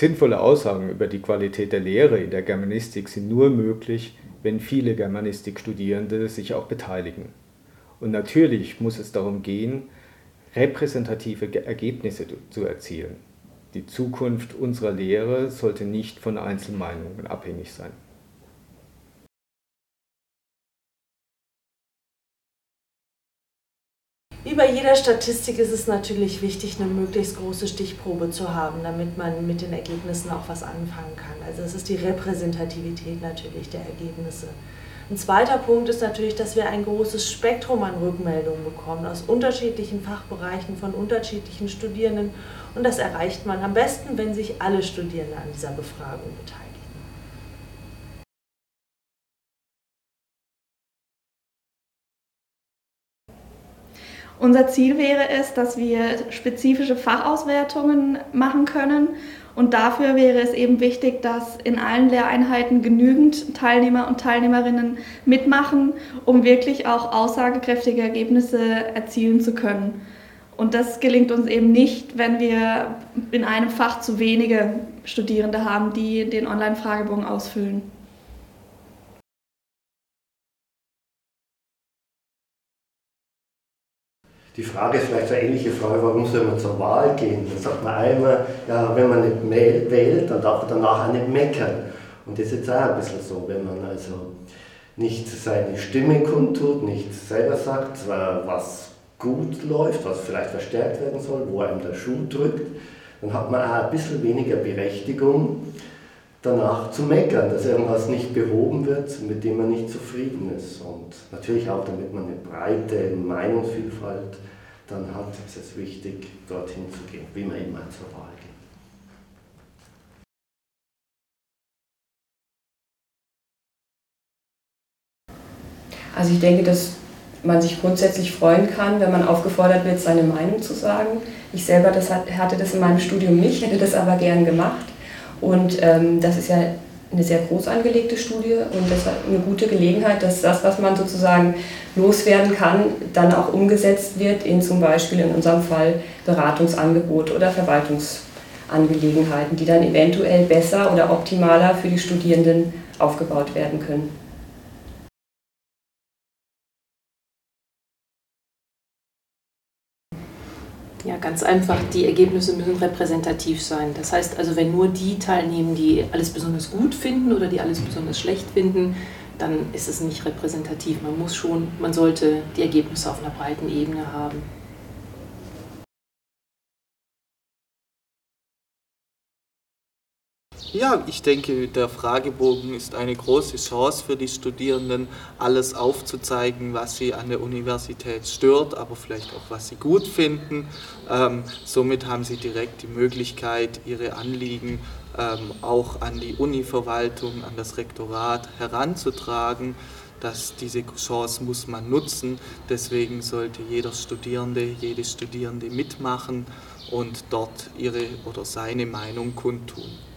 Sinnvolle Aussagen über die Qualität der Lehre in der Germanistik sind nur möglich, wenn viele Germanistikstudierende sich auch beteiligen. Und natürlich muss es darum gehen, repräsentative Ergebnisse zu erzielen. Die Zukunft unserer Lehre sollte nicht von Einzelmeinungen abhängig sein. Wie bei jeder Statistik ist es natürlich wichtig, eine möglichst große Stichprobe zu haben, damit man mit den Ergebnissen auch was anfangen kann. Also es ist die Repräsentativität natürlich der Ergebnisse. Ein zweiter Punkt ist natürlich, dass wir ein großes Spektrum an Rückmeldungen bekommen aus unterschiedlichen Fachbereichen von unterschiedlichen Studierenden und das erreicht man am besten, wenn sich alle Studierende an dieser Befragung beteiligen. Unser Ziel wäre es, dass wir spezifische Fachauswertungen machen können. Und dafür wäre es eben wichtig, dass in allen Lehreinheiten genügend Teilnehmer und Teilnehmerinnen mitmachen, um wirklich auch aussagekräftige Ergebnisse erzielen zu können. Und das gelingt uns eben nicht, wenn wir in einem Fach zu wenige Studierende haben, die den Online-Fragebogen ausfüllen. Die Frage ist vielleicht eine ähnliche Frage, warum soll man zur Wahl gehen? Da sagt man einmal, ja, wenn man nicht wählt, dann darf man danach auch nicht meckern. Und das ist jetzt auch ein bisschen so, wenn man also nicht seine Stimme kundtut, nicht selber sagt, was gut läuft, was vielleicht verstärkt werden soll, wo einem der Schuh drückt, dann hat man auch ein bisschen weniger Berechtigung, danach zu meckern, dass irgendwas nicht behoben wird, mit dem man nicht zufrieden ist. Und natürlich auch, damit man eine breite Meinungsvielfalt dann hat, ist es wichtig, dorthin zu gehen, wie man immer zur Wahl geht. Also ich denke, dass man sich grundsätzlich freuen kann, wenn man aufgefordert wird, seine Meinung zu sagen. Ich selber das hatte das in meinem Studium nicht, hätte das aber gern gemacht. Und ähm, das ist ja eine sehr groß angelegte Studie und das ist eine gute Gelegenheit, dass das, was man sozusagen loswerden kann, dann auch umgesetzt wird in zum Beispiel in unserem Fall Beratungsangebote oder Verwaltungsangelegenheiten, die dann eventuell besser oder optimaler für die Studierenden aufgebaut werden können. Ja, ganz einfach, die Ergebnisse müssen repräsentativ sein. Das heißt also, wenn nur die teilnehmen, die alles besonders gut finden oder die alles besonders schlecht finden, dann ist es nicht repräsentativ. Man muss schon, man sollte die Ergebnisse auf einer breiten Ebene haben. Ja, ich denke, der Fragebogen ist eine große Chance für die Studierenden, alles aufzuzeigen, was sie an der Universität stört, aber vielleicht auch, was sie gut finden. Ähm, somit haben sie direkt die Möglichkeit, ihre Anliegen ähm, auch an die Univerwaltung, an das Rektorat heranzutragen. Dass diese Chance muss man nutzen. Deswegen sollte jeder Studierende, jede Studierende mitmachen und dort ihre oder seine Meinung kundtun.